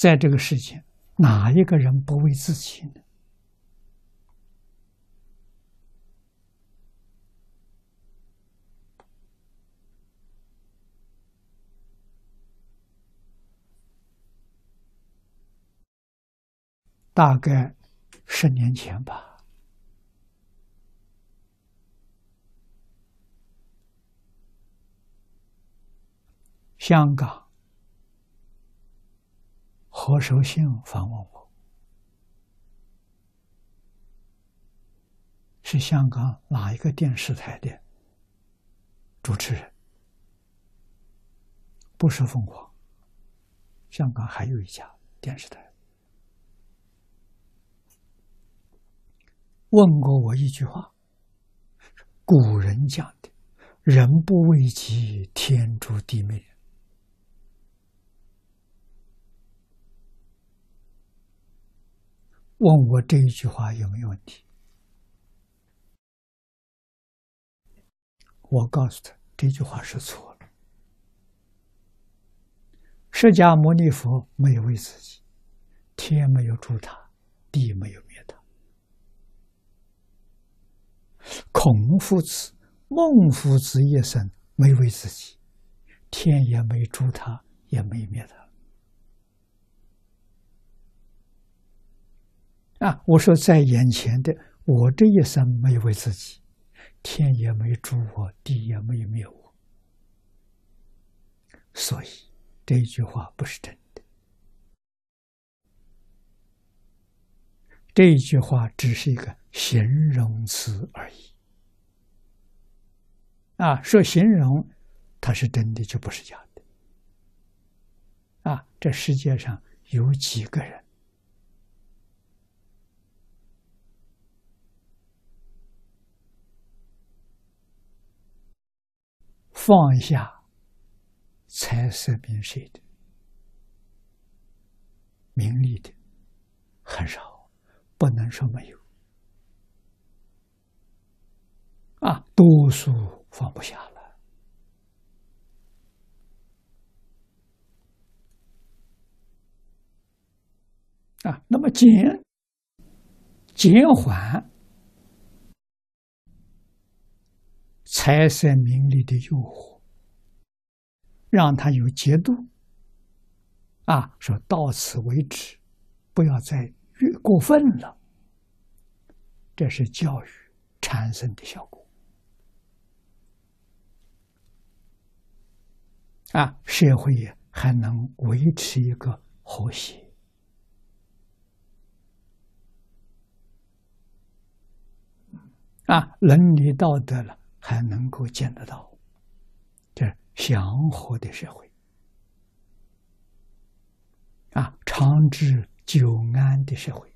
在这个世界，哪一个人不为自己呢？大概十年前吧，香港何守信访问我，是香港哪一个电视台的主持人？不是凤凰，香港还有一家电视台。问过我一句话：“古人讲的‘人不为己，天诛地灭’，问我这一句话有没有问题？我告诉他，这句话是错了。释迦牟尼佛没有为自己，天没有诛他，地没有灭他。”孔夫子、孟夫子一生没为自己，天也没诛他，也没灭他。啊！我说在眼前的我这一生没有为自己，天也没助我，地也没有灭我，所以这一句话不是真的。这一句话只是一个形容词而已。啊，说形容，它是真的就不是假的。啊，这世界上有几个人放下财色名色的名利的很少，不能说没有。啊，多数。放不下了啊！那么减减缓财色名利的诱惑，让他有节度啊！说到此为止，不要再越过分了。这是教育产生的效果。啊，社会也还能维持一个和谐，啊，伦理道德了才能够见得到，这祥和的社会，啊，长治久安的社会。